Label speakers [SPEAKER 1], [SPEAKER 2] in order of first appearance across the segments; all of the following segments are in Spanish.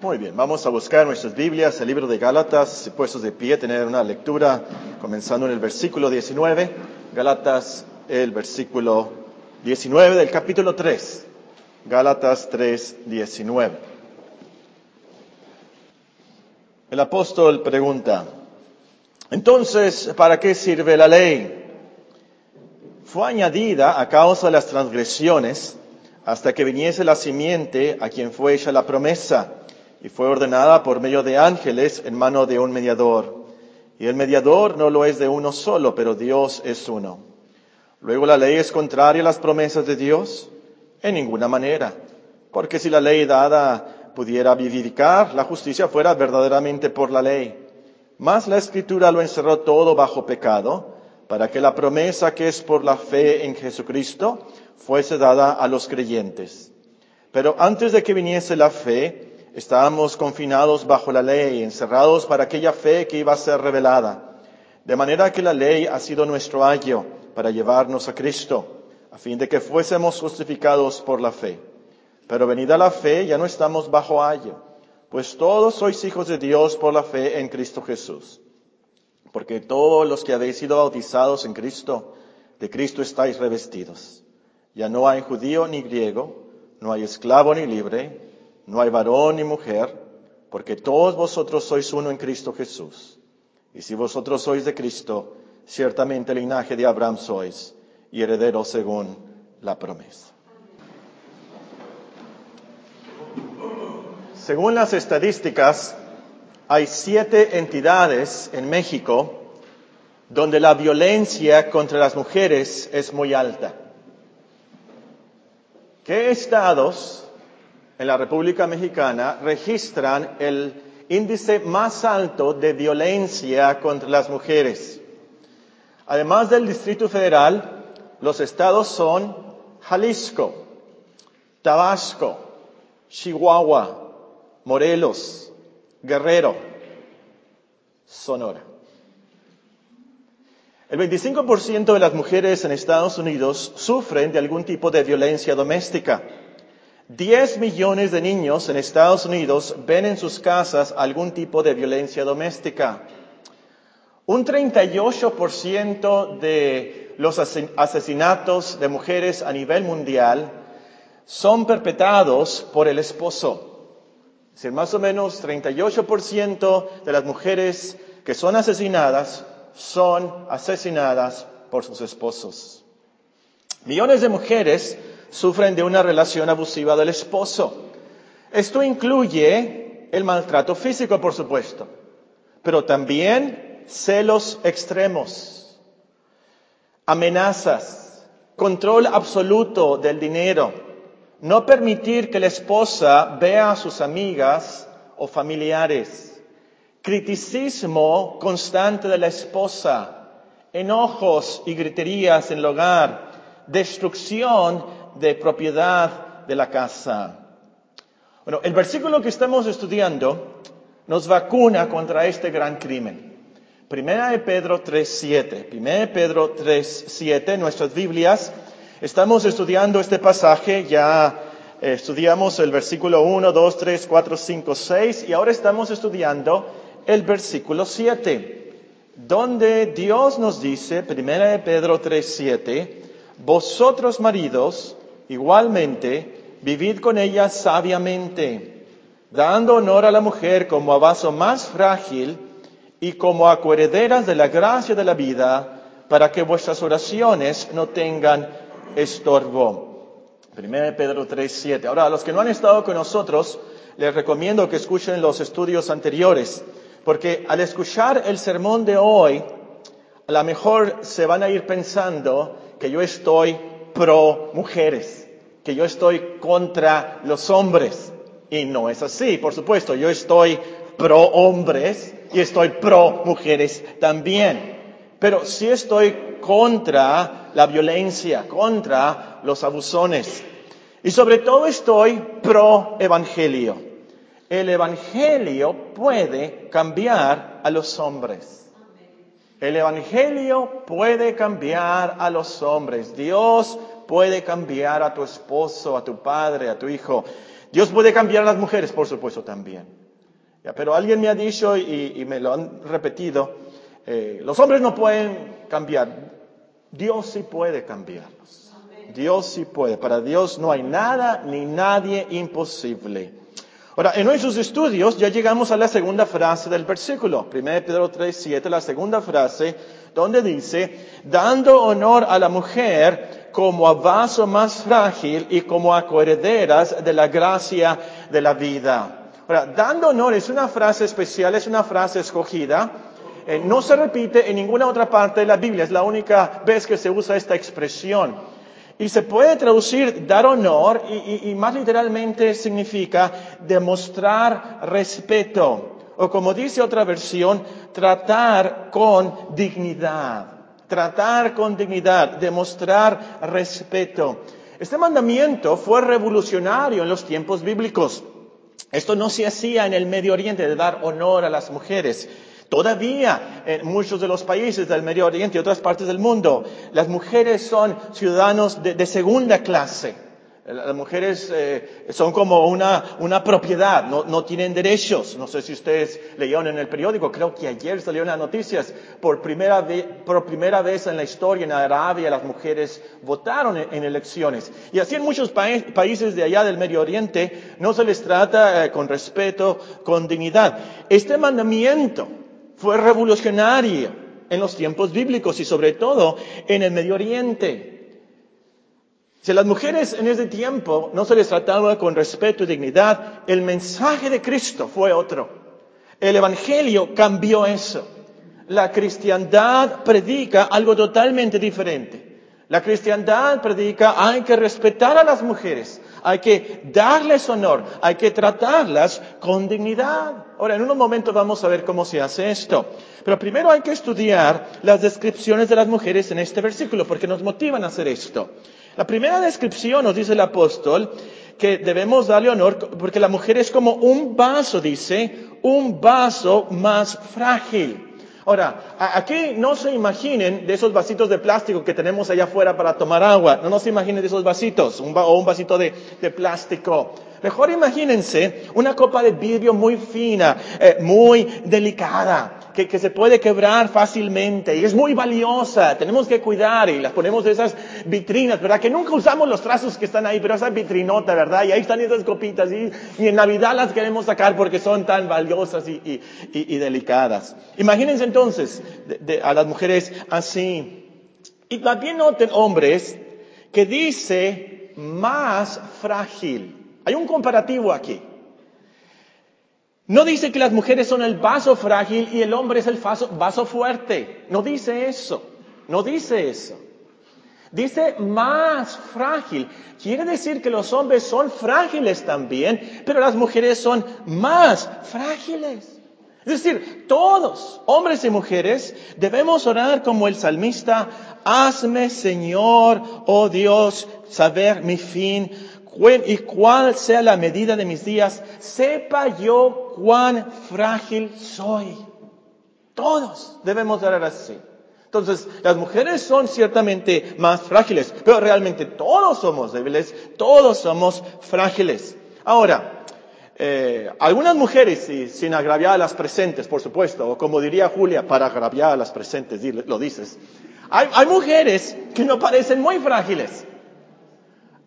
[SPEAKER 1] Muy bien, vamos a buscar nuestras Biblias, el libro de Gálatas, puestos de pie, tener una lectura comenzando en el versículo 19, Gálatas, el versículo 19 del capítulo 3, Gálatas 3, 19. El apóstol pregunta, entonces, ¿para qué sirve la ley? Fue añadida a causa de las transgresiones hasta que viniese la simiente a quien fue hecha la promesa y fue ordenada por medio de ángeles en mano de un mediador. Y el mediador no lo es de uno solo, pero Dios es uno. Luego la ley es contraria a las promesas de Dios? En ninguna manera. Porque si la ley dada pudiera vivificar, la justicia fuera verdaderamente por la ley. Mas la escritura lo encerró todo bajo pecado, para que la promesa que es por la fe en Jesucristo fuese dada a los creyentes. Pero antes de que viniese la fe, Estábamos confinados bajo la ley, encerrados para aquella fe que iba a ser revelada. De manera que la ley ha sido nuestro ayo para llevarnos a Cristo, a fin de que fuésemos justificados por la fe. Pero venida la fe, ya no estamos bajo ayo, pues todos sois hijos de Dios por la fe en Cristo Jesús. Porque todos los que habéis sido bautizados en Cristo, de Cristo estáis revestidos. Ya no hay judío ni griego, no hay esclavo ni libre, no hay varón ni mujer, porque todos vosotros sois uno en Cristo Jesús. Y si vosotros sois de Cristo, ciertamente el linaje de Abraham sois y heredero según la promesa. Según las estadísticas, hay siete entidades en México donde la violencia contra las mujeres es muy alta. ¿Qué estados en la República Mexicana registran el índice más alto de violencia contra las mujeres. Además del Distrito Federal, los estados son Jalisco, Tabasco, Chihuahua, Morelos, Guerrero, Sonora. El 25% de las mujeres en Estados Unidos sufren de algún tipo de violencia doméstica. 10 millones de niños en Estados Unidos ven en sus casas algún tipo de violencia doméstica. Un 38% de los asesinatos de mujeres a nivel mundial son perpetrados por el esposo. Es decir, más o menos 38% de las mujeres que son asesinadas son asesinadas por sus esposos. Millones de mujeres sufren de una relación abusiva del esposo. Esto incluye el maltrato físico, por supuesto, pero también celos extremos, amenazas, control absoluto del dinero, no permitir que la esposa vea a sus amigas o familiares, criticismo constante de la esposa, enojos y griterías en el hogar, destrucción de propiedad de la casa. Bueno, el versículo que estamos estudiando nos vacuna contra este gran crimen. Primera de Pedro 3.7. Primera de Pedro 3.7, en nuestras Biblias, estamos estudiando este pasaje, ya eh, estudiamos el versículo 1, 2, 3, 4, 5, 6 y ahora estamos estudiando el versículo 7, donde Dios nos dice, Primera de Pedro 3.7, vosotros maridos, Igualmente, vivid con ella sabiamente, dando honor a la mujer como a vaso más frágil y como a coherederas de la gracia de la vida, para que vuestras oraciones no tengan estorbo. 1 Pedro 3, 7. Ahora, a los que no han estado con nosotros, les recomiendo que escuchen los estudios anteriores, porque al escuchar el sermón de hoy, a lo mejor se van a ir pensando que yo estoy pro mujeres, que yo estoy contra los hombres. Y no es así, por supuesto, yo estoy pro hombres y estoy pro mujeres también. Pero sí estoy contra la violencia, contra los abusones. Y sobre todo estoy pro evangelio. El evangelio puede cambiar a los hombres. El Evangelio puede cambiar a los hombres. Dios puede cambiar a tu esposo, a tu padre, a tu hijo. Dios puede cambiar a las mujeres, por supuesto, también. Pero alguien me ha dicho y, me lo han repetido, eh, los hombres no pueden cambiar, Dios sí puede cambiarlos. Dios sí puede. Para Dios no hay nada ni nadie imposible. Ahora, en nuestros estudios ya llegamos a la segunda frase del versículo, 1 Pedro 3, 7, la segunda frase, donde dice, dando honor a la mujer como a vaso más frágil y como a coherederas de la gracia de la vida. Ahora, dando honor es una frase especial, es una frase escogida, eh, no se repite en ninguna otra parte de la Biblia, es la única vez que se usa esta expresión. Y se puede traducir dar honor y, más literalmente significa demostrar respeto. O como dice otra versión, tratar con dignidad. Tratar con dignidad, demostrar respeto. Este mandamiento fue revolucionario en los tiempos bíblicos. Esto no se hacía en el Medio Oriente de dar honor a las mujeres. Todavía en muchos de los países del Medio Oriente y otras partes del mundo, las mujeres son ciudadanos de, segunda clase. Las mujeres eh, son como una, una propiedad, no, no, tienen derechos. No sé si ustedes leyeron en el periódico, creo que ayer salieron las noticias, por primera, vez, por primera vez en la historia en Arabia las mujeres votaron en, elecciones. Y así en muchos países de allá del Medio Oriente no se les trata eh, con respeto, con dignidad. Este mandamiento fue revolucionaria en los tiempos bíblicos y sobre todo en el Medio Oriente. Si a las mujeres en ese tiempo no se les trataba con respeto y dignidad, el mensaje de Cristo fue otro. El Evangelio cambió eso. La cristiandad predica algo totalmente diferente. La cristiandad predica hay que respetar a las mujeres, hay que darles honor, hay que tratarlas con dignidad. Ahora, en unos momentos vamos a ver cómo se hace esto. Pero primero hay que estudiar las descripciones de las mujeres en este versículo, porque nos motivan a hacer esto. La primera descripción nos dice el apóstol que debemos darle honor porque la mujer es como un vaso, dice, un vaso más frágil. Ahora, aquí no se imaginen de esos vasitos de plástico que tenemos allá afuera para tomar agua. No, se imaginen de esos vasitos o un vasito de, plástico. Mejor imagínense una copa de vidrio muy fina, eh, muy delicada que, se puede quebrar fácilmente y es muy valiosa. Tenemos que cuidar y las ponemos en esas vitrinas, ¿verdad? Que nunca usamos los trazos que están ahí, pero esa vitrinota, ¿verdad? Y ahí están esas copitas y, y en Navidad las queremos sacar porque son tan valiosas y, y, delicadas. Imagínense entonces a las mujeres así. Y también noten hombres que dice más frágil. Hay un comparativo aquí. No dice que las mujeres son el vaso frágil y el hombre es el vaso, fuerte. No dice eso. No dice eso. Dice más frágil. Quiere decir que los hombres son frágiles también, pero las mujeres son más frágiles. Es decir, todos, hombres y mujeres, debemos orar como el salmista, hazme Señor, oh Dios, saber mi fin, y cuál sea la medida de mis días, sepa yo cuán frágil soy. Todos debemos orar así. Entonces, las mujeres son ciertamente más frágiles, pero realmente todos somos débiles, todos somos frágiles. Ahora, eh, algunas mujeres, y sin agraviar a las presentes, por supuesto, o como diría Julia, para agraviar a las presentes, lo dices, hay, hay mujeres que no parecen muy frágiles.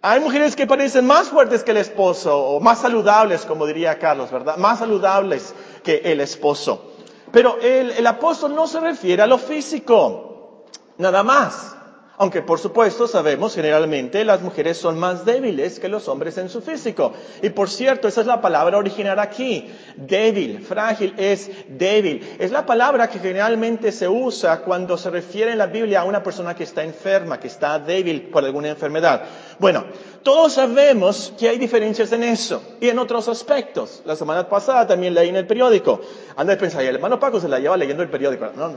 [SPEAKER 1] Hay mujeres que parecen más fuertes que el esposo, o más saludables, como diría Carlos, ¿verdad? Más saludables que el esposo. Pero el, el apóstol no se refiere a lo físico, nada más. Aunque por supuesto sabemos generalmente las mujeres son más débiles que los hombres en su físico. Y por cierto, esa es la palabra original aquí. Débil, frágil es débil. Es la palabra que generalmente se usa cuando se refiere en la Biblia a una persona que está enferma, que está débil por alguna enfermedad. Bueno, todos sabemos que hay diferencias en eso y en otros aspectos. La semana pasada también leí en el periódico. Anda a pensar, el hermano Paco se la lleva leyendo el periódico. No,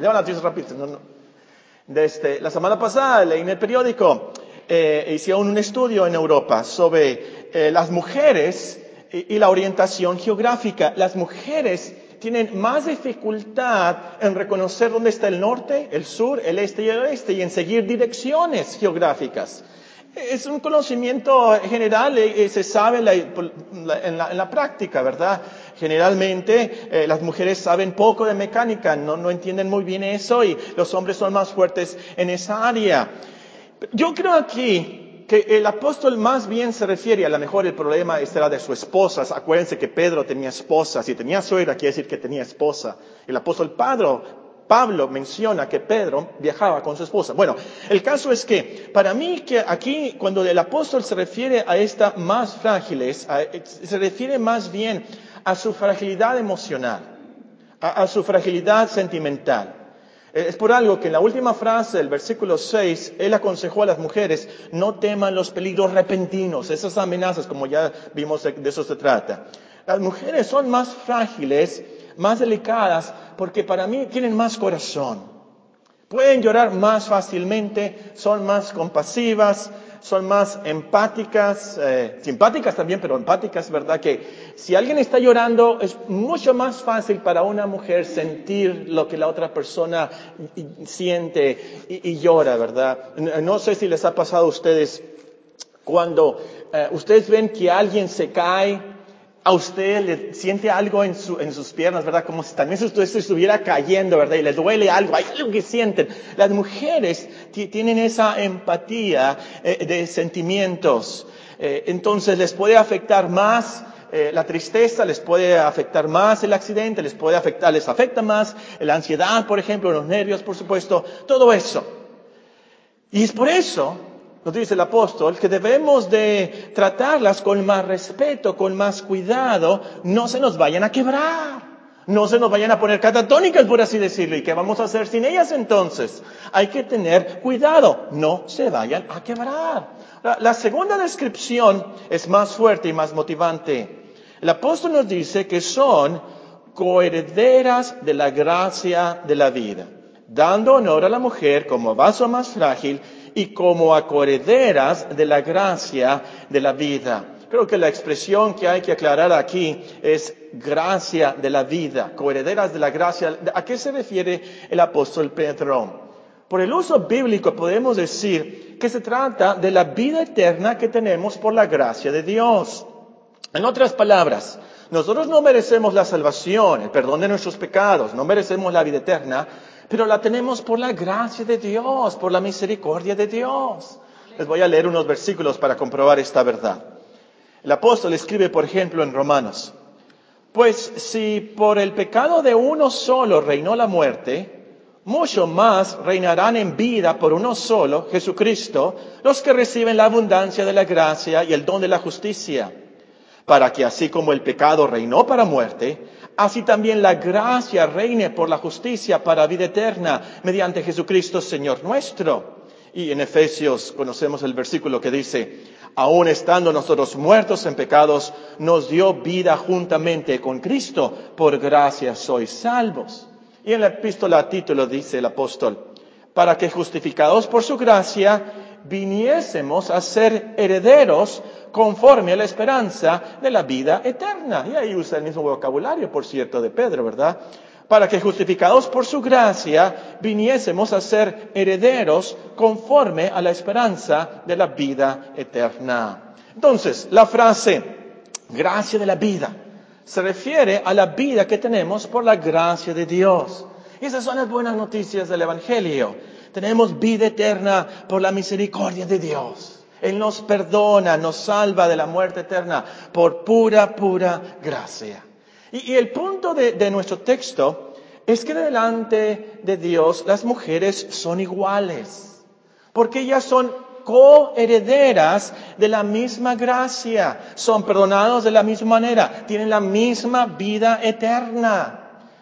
[SPEAKER 1] lleva la noticia rápido. No, no. Desde la semana pasada leí en el periódico, eh, hicieron un estudio en Europa sobre eh, las mujeres y, la orientación geográfica. Las mujeres tienen más dificultad en reconocer dónde está el norte, el sur, el este y el oeste y en seguir direcciones geográficas. Es un conocimiento general y se sabe en la, práctica, ¿verdad? Generalmente eh, las mujeres saben poco de mecánica, no, no entienden muy bien eso y los hombres son más fuertes en esa área. Yo creo aquí que el apóstol más bien se refiere, a lo mejor el problema era de su esposa. Acuérdense que Pedro tenía esposa. Si tenía suegra, quiere decir que tenía esposa. El apóstol Pablo, Pablo menciona que Pedro viajaba con su esposa. Bueno, el caso es que para mí que aquí cuando el apóstol se refiere a estas más frágiles, se refiere más bien a su fragilidad emocional, a su fragilidad sentimental. Eh, es por algo que en la última frase del versículo 6, él aconsejó a las mujeres, no teman los peligros repentinos, esas amenazas, como ya vimos, de eso se trata. Las mujeres son más frágiles, más delicadas, porque para mí tienen más corazón. Pueden llorar más fácilmente, son más compasivas, son más empáticas, eh, simpáticas también, pero empáticas, ¿verdad? Que si alguien está llorando, es mucho más fácil para una mujer sentir lo que la otra persona siente y, llora, ¿verdad? No sé si les ha pasado a ustedes cuando eh, ustedes ven que alguien se cae, a usted le siente algo en, sus piernas, ¿verdad? Como si también usted estuviera cayendo, ¿verdad? Y le duele algo, hay algo que sienten. Las mujeres tienen esa empatía eh, de sentimientos. Eh, entonces les puede afectar más eh, la tristeza, les puede afectar más el accidente, les puede afectar, les afecta más la ansiedad, por ejemplo, los nervios, por supuesto, todo eso. Y es por eso nos dice el apóstol, que debemos de tratarlas con más respeto, con más cuidado, no se nos vayan a quebrar, no se nos vayan a poner catatónicas, por así decirlo. ¿Y qué vamos a hacer sin ellas entonces? Hay que tener cuidado, no se vayan a quebrar. La, la segunda descripción es más fuerte y más motivante. El apóstol nos dice que son coherederas de la gracia de la vida, dando honor a la mujer como vaso más frágil y como acorederas de la gracia de la vida. Creo que la expresión que hay que aclarar aquí es gracia de la vida, coherederas de la gracia. ¿A qué se refiere el apóstol Pedro? Por el uso bíblico podemos decir que se trata de la vida eterna que tenemos por la gracia de Dios. En otras palabras, nosotros no merecemos la salvación, el perdón de nuestros pecados, no merecemos la vida eterna, pero la tenemos por la gracia de Dios, por la misericordia de Dios. Les voy a leer unos versículos para comprobar esta verdad. El apóstol escribe, por ejemplo, en Romanos, pues si por el pecado de uno solo reinó la muerte, mucho más reinarán en vida por uno solo, Jesucristo, los que reciben la abundancia de la gracia y el don de la justicia, para que así como el pecado reinó para muerte, así también la gracia reine por la justicia para vida eterna mediante Jesucristo Señor nuestro. Y en Efesios conocemos el versículo que dice, aun estando nosotros muertos en pecados, nos dio vida juntamente con Cristo, por gracia sois salvos. Y en la epístola a título dice el apóstol, para que justificados por su gracia, viniésemos a ser herederos conforme a la esperanza de la vida eterna. Y ahí usa el mismo vocabulario, por cierto, de Pedro, ¿verdad? Para que justificados por su gracia viniésemos a ser herederos conforme a la esperanza de la vida eterna. Entonces, la frase gracia de la vida se refiere a la vida que tenemos por la gracia de Dios. Y esas son las buenas noticias del Evangelio. Tenemos vida eterna por la misericordia de Dios. Él nos perdona, nos salva de la muerte eterna por pura, pura gracia. Y, el punto de, nuestro texto es que delante de Dios las mujeres son iguales, porque ellas son coherederas de la misma gracia, son perdonados de la misma manera, tienen la misma vida eterna.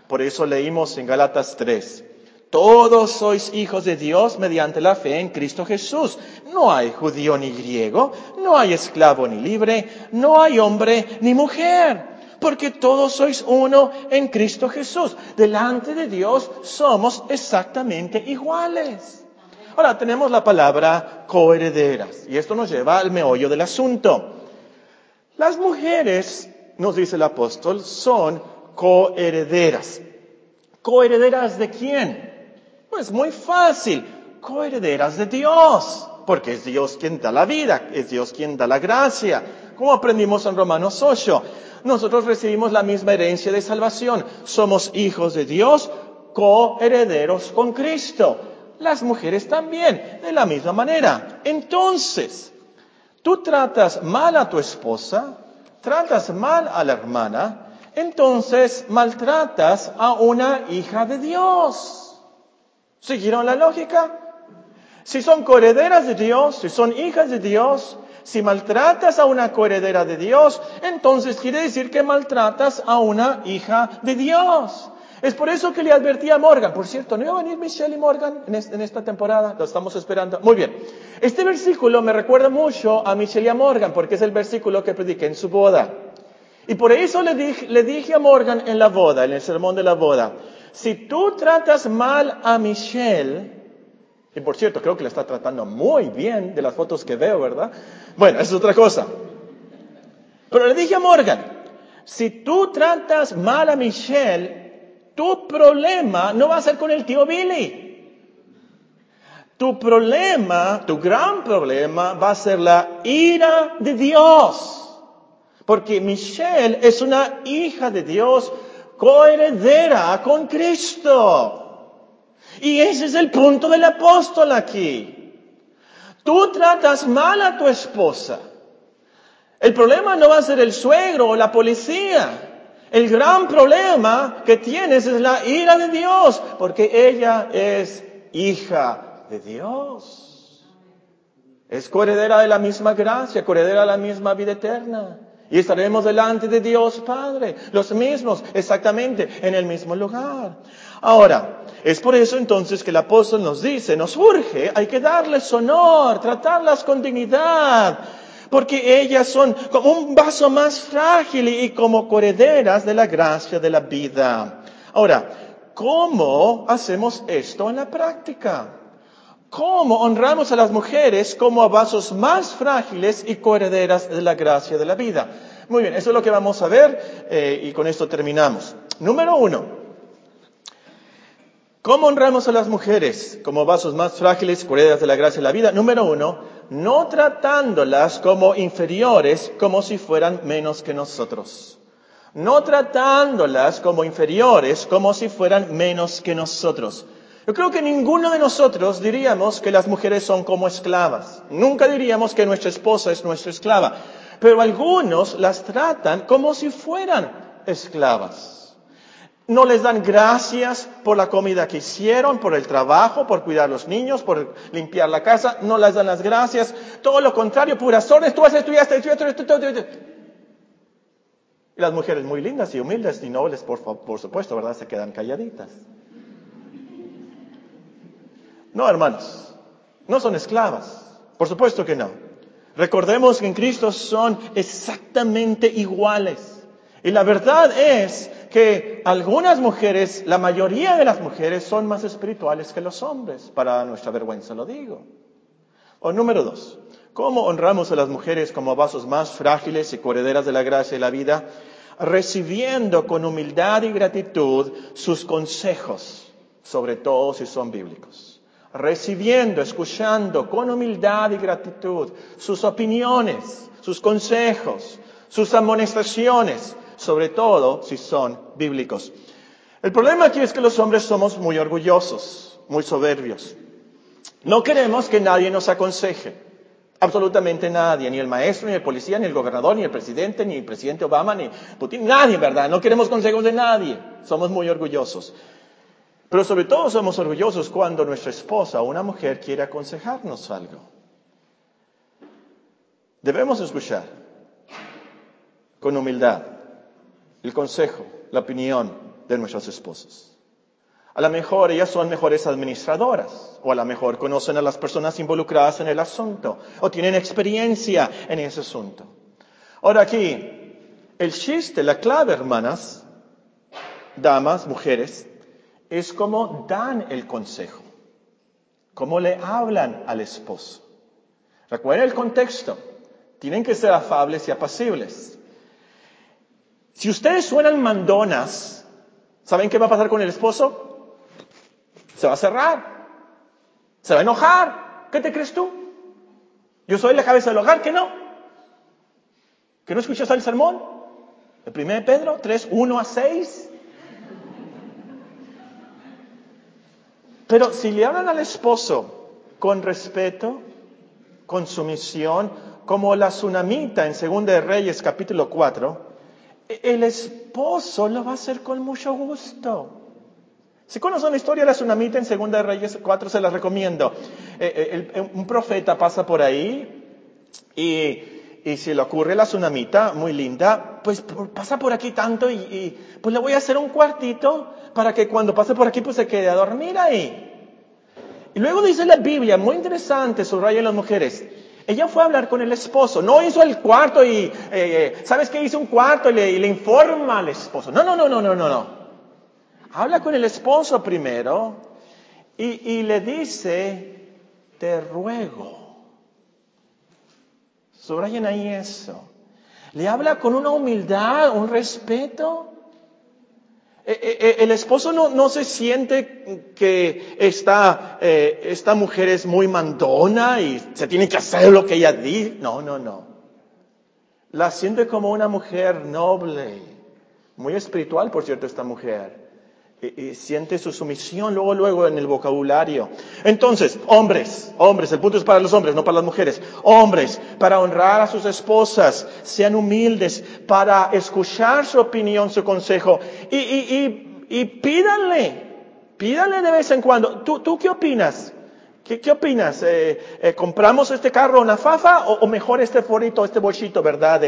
[SPEAKER 1] Por eso leímos en Galatas 3, todos sois hijos de Dios mediante la fe en Cristo Jesús. No hay judío ni griego, no hay esclavo ni libre, no hay hombre ni mujer, porque todos sois uno en Cristo Jesús. Delante de Dios somos exactamente iguales. Ahora tenemos la palabra coherederas y esto nos lleva al meollo del asunto. Las mujeres, nos dice el apóstol, son coherederas. ¿Coherederas de quién? Es muy fácil, coherederas de Dios. porque es Dios quien da la vida, es Dios quien da la gracia. Como aprendimos en Romanos 8, nosotros recibimos la misma herencia de salvación. Somos hijos de Dios, coherederos con Cristo. Las mujeres también, de la misma manera. Entonces, tú tratas mal a tu esposa, tratas mal a la hermana, entonces maltratas a una hija de Dios. ¿Siguieron la lógica? Si son coherederas de Dios, si son hijas de Dios, si maltratas a una coheredera de Dios, entonces quiere decir que maltratas a una hija de Dios. Es por eso que le advertí a Morgan. Por cierto, ¿no iba a venir Michelle y Morgan en, esta temporada? Lo estamos esperando. Muy bien. Este versículo me recuerda mucho a Michelle y a Morgan porque es el versículo que prediqué en su boda. Y por eso le dije a Morgan en la boda, en el sermón de la boda, si tú tratas mal a Michelle, y por cierto, creo que la está tratando muy bien de las fotos que veo, ¿verdad? Bueno, es otra cosa. Pero le dije a Morgan, si tú tratas mal a Michelle, tu problema no va a ser con el tío Billy. Tu problema, tu gran problema va a ser la ira de Dios. Porque Michelle es una hija de Dios coheredera con Cristo. Y ese es el punto del apóstol aquí. Tú tratas mal a tu esposa. El problema no va a ser el suegro o la policía. El gran problema que tienes es la ira de Dios, porque ella es hija de Dios. Es coheredera de la misma gracia, coheredera de la misma vida eterna. Y estaremos delante de Dios Padre, los mismos, exactamente, en el mismo lugar. Ahora, es por eso entonces que el apóstol nos dice, nos urge, hay que darles honor, tratarlas con dignidad, porque ellas son como un vaso más frágil y como correderas de la gracia de la vida. Ahora, ¿cómo hacemos esto en la práctica? ¿Cómo honramos a las mujeres como a vasos más frágiles y coherederas de la gracia de la vida? Muy bien, eso es lo que vamos a ver eh, y con esto terminamos. Número uno, ¿cómo honramos a las mujeres como vasos más frágiles, coherederas de la gracia de la vida? Número uno, no tratándolas como inferiores, como si fueran menos que nosotros. No tratándolas como inferiores, como si fueran menos que nosotros. Yo creo que ninguno de nosotros diríamos que las mujeres son como esclavas. Nunca diríamos que nuestra esposa es nuestra esclava. Pero algunos las tratan como si fueran esclavas. No les dan gracias por la comida que hicieron, por el trabajo, por cuidar a los niños, por limpiar la casa. No les dan las gracias. Todo lo contrario, puras órdenes. Tú estudiaste, estudiaste. Y las mujeres muy lindas y humildes y nobles, por, por supuesto, ¿verdad? Se quedan calladitas. No, hermanos, no son esclavas. Por supuesto que no. Recordemos que en Cristo son exactamente iguales. Y la verdad es que algunas mujeres, la mayoría de las mujeres son más espirituales que los hombres. Para nuestra vergüenza lo digo. O número dos, ¿cómo honramos a las mujeres como vasos más frágiles y correderas de la gracia y la vida? Recibiendo con humildad y gratitud sus consejos, sobre todo si son bíblicos recibiendo, escuchando con humildad y gratitud sus opiniones, sus consejos, sus amonestaciones, sobre todo si son bíblicos. El problema aquí es que los hombres somos muy orgullosos, muy soberbios. No queremos que nadie nos aconseje. Absolutamente nadie, ni el maestro, ni el policía, ni el gobernador, ni el presidente, ni el presidente Obama, ni Putin, nadie, ¿verdad? No queremos consejos de nadie. Somos muy orgullosos. Pero sobre todo somos orgullosos cuando nuestra esposa o una mujer quiere aconsejarnos algo. Debemos escuchar con humildad el consejo, la opinión de nuestras esposas. A lo mejor ellas son mejores administradoras, o a lo mejor conocen a las personas involucradas en el asunto, o tienen experiencia en ese asunto. Ahora aquí, el chiste, la clave, hermanas, damas, mujeres, es como dan el consejo, cómo le hablan al esposo. Recuerden el contexto, tienen que ser afables y apacibles. Si ustedes suenan mandonas, ¿saben qué va a pasar con el esposo? Se va a cerrar, se va a enojar. ¿Qué te crees tú? Yo soy la cabeza del hogar, que no. ¿Que no escuchas el sermón? El primer Pedro 3, 1 a 6. Pero si le hablan al esposo con respeto, con sumisión, como la tsunamita en Segunda de Reyes capítulo 4, el esposo lo va a hacer con mucho gusto. Si conocen la historia de la tsunamita en Segunda de Reyes 4, se la recomiendo. Eh, eh, un profeta pasa por ahí y, y si le ocurre la tsunamita, muy linda, pues pasa por aquí tanto y, pues le voy a hacer un cuartito para que cuando pase por aquí pues se quede a dormir ahí. Y luego dice la Biblia, muy interesante, subraya las mujeres, ella fue a hablar con el esposo, no hizo el cuarto y, eh, eh, ¿sabes qué? Hizo un cuarto y le, informa al esposo. No, no, no, no, no, no, no. Habla con el esposo primero y le dice, te ruego. Subrayen ahí eso. Le habla con una humildad, un respeto. Eh, eh, eh, el esposo no, no se siente que esta, esta mujer es muy mandona y se tiene que hacer lo que ella dice. No, no, no. La siente como una mujer noble, muy espiritual, por cierto, esta mujer. Y, siente su sumisión luego, luego en el vocabulario. Entonces, hombres, hombres, el punto es para los hombres, no para las mujeres. Hombres, para honrar a sus esposas, sean humildes, para escuchar su opinión, su consejo. Y, y, y, y pídanle, pídanle de vez en cuando. ¿Tú, tú qué opinas? ¿Qué, qué opinas? Eh, eh, ¿Compramos este carro una fafa o, mejor este forito, este bolsito, verdad?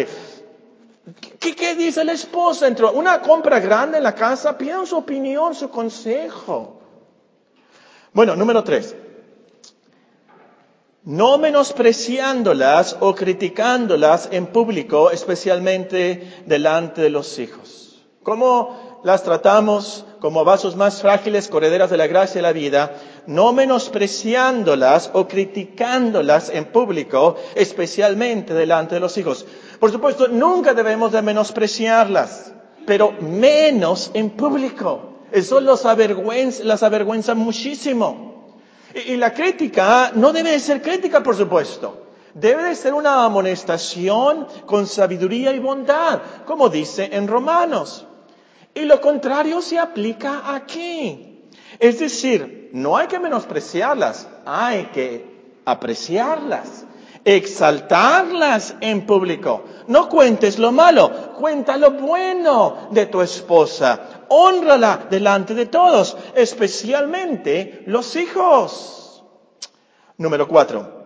[SPEAKER 1] ¿Qué, ¿Qué, dice la esposa? Entre una compra grande en la casa, pidan su opinión, su consejo. Bueno, número tres. No menospreciándolas o criticándolas en público, especialmente delante de los hijos. ¿Cómo las tratamos como vasos más frágiles, correderas de la gracia y la vida? No menospreciándolas o criticándolas en público, especialmente delante de los hijos. Por supuesto, nunca debemos de menospreciarlas, pero menos en público. Eso los avergüenza, las avergüenza muchísimo. Y, la crítica no debe de ser crítica, por supuesto. Debe de ser una amonestación con sabiduría y bondad, como dice en Romanos. Y lo contrario se aplica aquí. Es decir, no hay que menospreciarlas, hay que apreciarlas exaltarlas en público. No cuentes lo malo, cuenta lo bueno de tu esposa. Honrala delante de todos, especialmente los hijos. Número cuatro.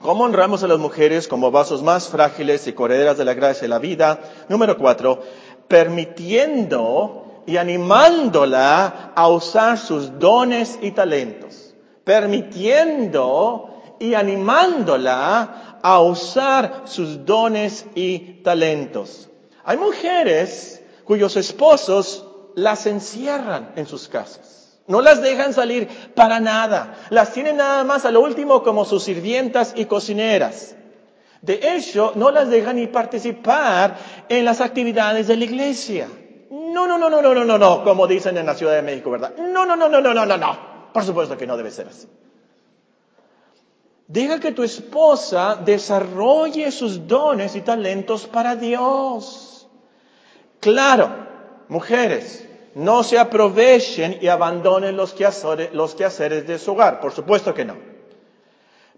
[SPEAKER 1] ¿Cómo honramos a las mujeres como vasos más frágiles y correderas de la gracia de la vida? Número cuatro. Permitiendo y animándola a usar sus dones y talentos. Permitiendo y animándola a usar sus dones y talentos. Hay mujeres cuyos esposos las encierran en sus casas. No las dejan salir para nada. Las tienen nada más a lo último como sus sirvientas y cocineras. De hecho, no las dejan ni participar en las actividades de la iglesia. No, no, no, no, no, no, no, no, como dicen en la Ciudad de México, ¿verdad? No, no, no, no, no, no, no, no. Por supuesto que no debe ser así. Deja que tu esposa desarrolle sus dones y talentos para Dios. Claro, mujeres, no se aprovechen y abandonen los quehaceres, los quehaceres de su hogar. Por supuesto que no.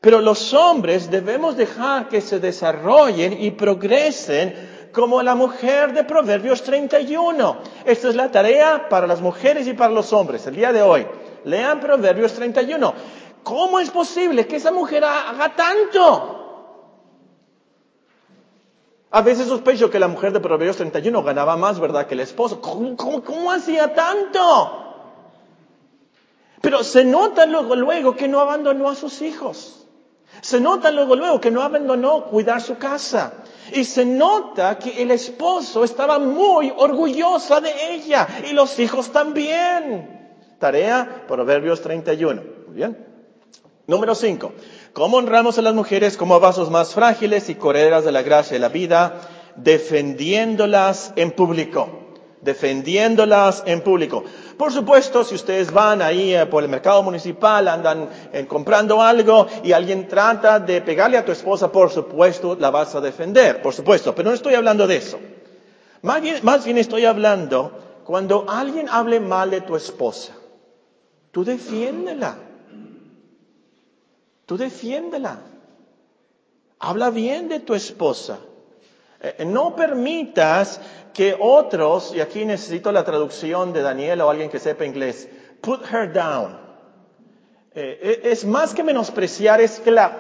[SPEAKER 1] Pero los hombres debemos dejar que se desarrollen y progresen como la mujer de Proverbios 31. Esta es la tarea para las mujeres y para los hombres el día de hoy. Lean Proverbios 31. ¿Cómo es posible que esa mujer haga tanto? A veces sospecho que la mujer de Proverbios 31 ganaba más, ¿verdad?, que el esposo. ¿Cómo, hacía tanto? Pero se nota luego, luego que no abandonó a sus hijos. Se nota luego, luego que no abandonó cuidar su casa. Y se nota que el esposo estaba muy orgullosa de ella y los hijos también. Tarea, Proverbios 31. Muy bien. Número 5. ¿Cómo honramos a las mujeres como vasos más frágiles y correderas de la gracia y la vida, defendiéndolas en público? defendiéndolas en público. Por supuesto, si ustedes van ahí eh, por el mercado municipal, andan eh, comprando algo y alguien trata de pegarle a tu esposa, por supuesto, la vas a defender, por supuesto, pero no estoy hablando de eso. Más bien estoy hablando cuando alguien hable mal de tu esposa, tú defiéndela. Tú defiéndela. Habla bien de tu esposa. Eh, no permitas que otros, y aquí necesito la traducción de Daniel o alguien que sepa inglés, put her down. Eh, es más que menospreciar, es que la,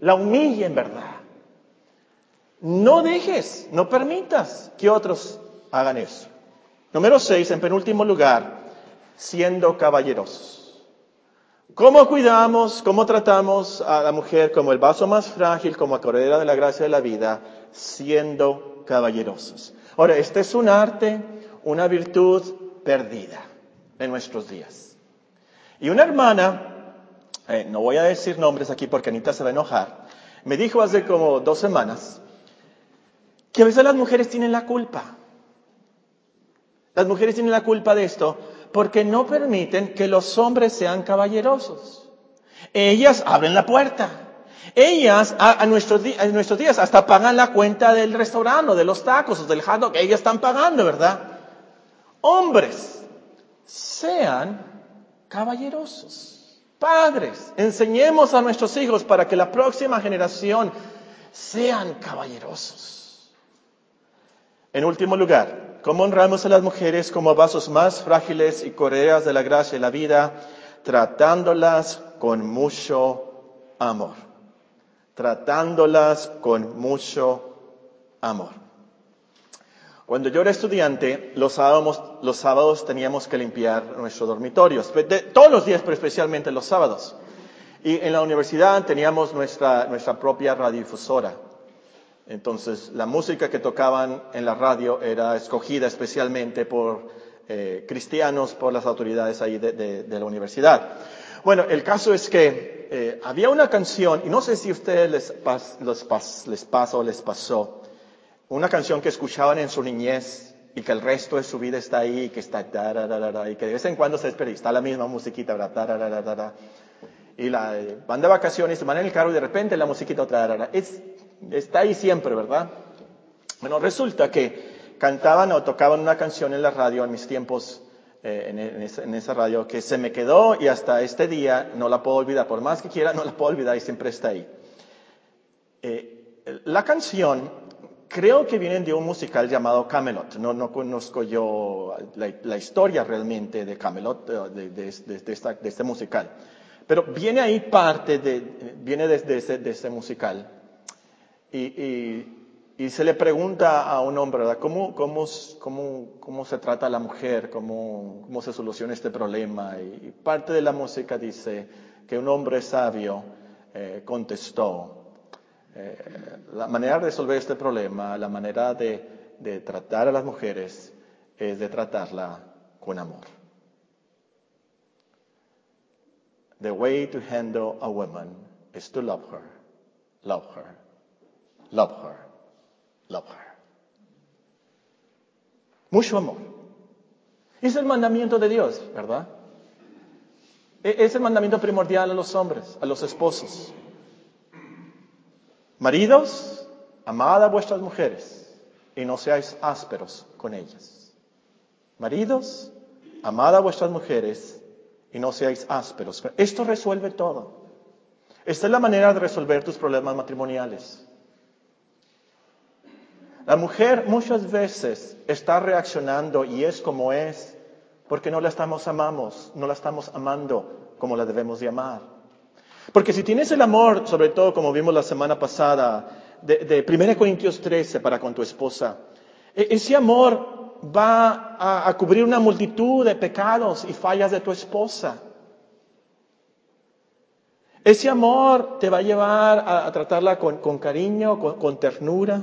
[SPEAKER 1] la humille en verdad. No dejes, no permitas que otros hagan eso. Número seis, en penúltimo lugar, siendo caballerosos. ¿Cómo cuidamos, cómo tratamos a la mujer como el vaso más frágil, como corredera de la gracia de la vida, siendo caballerosos? Ahora, este es un arte, una virtud perdida en nuestros días. Y una hermana, eh, no voy a decir nombres aquí porque Anita se va a enojar, me dijo hace como dos semanas que a veces las mujeres tienen la culpa. Las mujeres tienen la culpa de esto porque no permiten que los hombres sean caballerosos. Ellas abren la puerta. Ellas a, nuestros, días hasta pagan la cuenta del restaurante, de los tacos o del hot dog. Ellas están pagando, ¿verdad? Hombres, sean caballerosos. Padres, enseñemos a nuestros hijos para que la próxima generación sean caballerosos. En último lugar, ¿Cómo honramos a las mujeres como vasos más frágiles y correas de la gracia y la vida, tratándolas con mucho amor? Tratándolas con mucho amor. Cuando yo era estudiante, los sábados, los sábados teníamos que limpiar nuestros dormitorios, todos los días, pero especialmente los sábados. Y en la universidad teníamos nuestra, nuestra propia radiodifusora. Entonces, la música que tocaban en la radio era escogida especialmente por eh, cristianos, por las autoridades ahí de, la universidad. Bueno, el caso es que eh, había una canción, y no sé si a ustedes les, les pasó o les pasó, una canción que escuchaban en su niñez y que el resto de su vida está ahí, que está, y que de vez en cuando se espera, y está la misma musiquita, y la, eh, van de vacaciones, van en el carro y de repente la musiquita, es está ahí siempre, ¿verdad? Bueno, resulta que cantaban o tocaban una canción en la radio en mis tiempos, eh, en, esa, radio, que se me quedó y hasta este día no la puedo olvidar. Por más que quiera, no la puedo olvidar y siempre está ahí. Eh, la canción creo que viene de un musical llamado Camelot. No, no conozco yo la, historia realmente de Camelot, de, de, este musical. Pero viene ahí parte de, viene de ese musical. Y, y, se le pregunta a un hombre, ¿verdad? ¿Cómo, cómo, cómo, cómo se trata a la mujer? ¿Cómo, ¿Cómo se soluciona este problema? Y, parte de la música dice que un hombre sabio eh, contestó, eh, la manera de resolver este problema, la manera de, de tratar a las mujeres es de tratarla con amor. The way to handle a woman is to love her, love her, Love her. Love her. Mucho amor. Es el mandamiento de Dios, ¿verdad? E-, es el mandamiento primordial a los hombres, a los esposos. Maridos, amad a vuestras mujeres y no seáis ásperos con ellas. Maridos, amad a vuestras mujeres y no seáis ásperos. Esto resuelve todo. Esta es la manera de resolver tus problemas matrimoniales. La mujer muchas veces está reaccionando y es como es porque no la estamos amamos, no la estamos amando como la debemos de amar. Porque si tienes el amor, sobre todo como vimos la semana pasada, de, 1 Corintios 13 para con tu esposa, e, ese amor va a, cubrir una multitud de pecados y fallas de tu esposa. Ese amor te va a llevar a, tratarla con, cariño, con ternura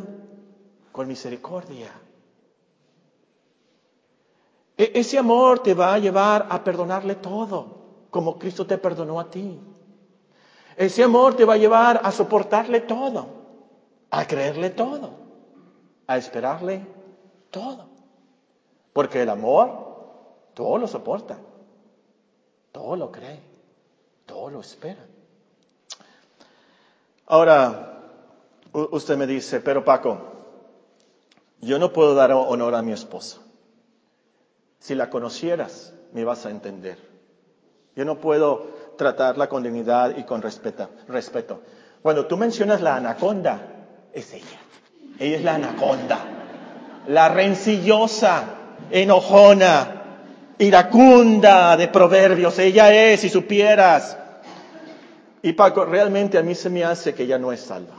[SPEAKER 1] con misericordia. E-, ese amor te va a llevar a perdonarle todo, como Cristo te perdonó a ti. Ese amor te va a llevar a soportarle todo, a creerle todo, a esperarle todo. Porque el amor todo lo soporta, todo lo cree, todo lo espera. Ahora, usted me dice, pero Paco, yo no puedo dar honor a mi esposa. Si la conocieras, me vas a entender. Yo no puedo tratarla con dignidad y con respeto. respeto. Cuando tú mencionas la anaconda, es ella. Ella es la anaconda. La rencillosa, enojona, iracunda de proverbios. Ella es, si supieras. Y Paco, realmente a mí se me hace que ella no es salva.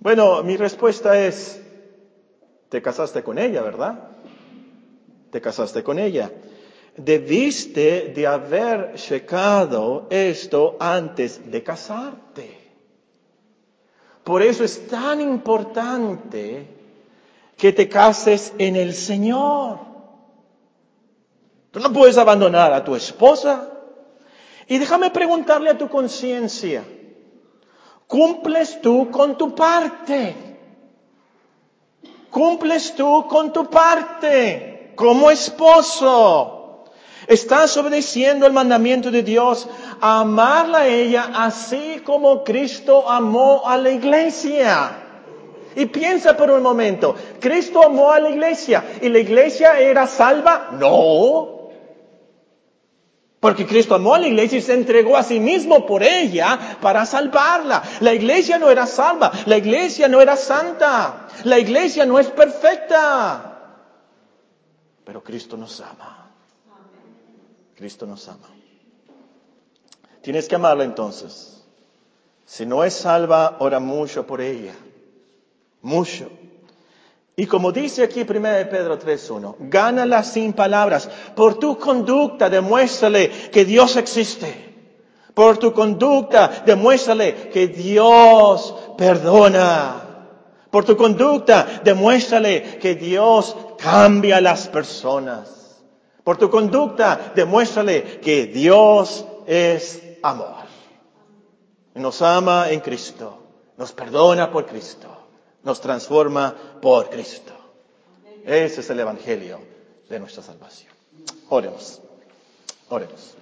[SPEAKER 1] Bueno, mi respuesta es, te casaste con ella, ¿verdad? Te casaste con ella. Debiste de haber checado esto antes de casarte. Por eso es tan importante que te cases en el Señor. Tú no puedes abandonar a tu esposa. Y déjame preguntarle a tu conciencia, ¿cumples tú con tu parte? ¿Cumples tú con tu parte como esposo? ¿Estás obedeciendo el mandamiento de Dios amarla a ella así como Cristo amó a la iglesia? Y piensa por un momento, ¿Cristo amó a la iglesia y la iglesia era salva? No. Porque Cristo amó a la iglesia y se entregó a sí mismo por ella para salvarla. La iglesia no era salva, la iglesia no era santa, la iglesia no es perfecta. Pero Cristo nos ama. Cristo nos ama. Tienes que amarla entonces. Si no es salva, ora mucho por ella. Mucho. Y como dice aquí 1 Pedro 3.1, gánala sin palabras. Por tu conducta demuéstrale que Dios existe. Por tu conducta demuéstrale que Dios perdona. Por tu conducta demuéstrale que Dios cambia a las personas. Por tu conducta demuéstrale que Dios es amor. Nos ama en Cristo. Nos perdona por Cristo nos transforma por Cristo. Ese es el Evangelio de nuestra salvación. Oremos, oremos.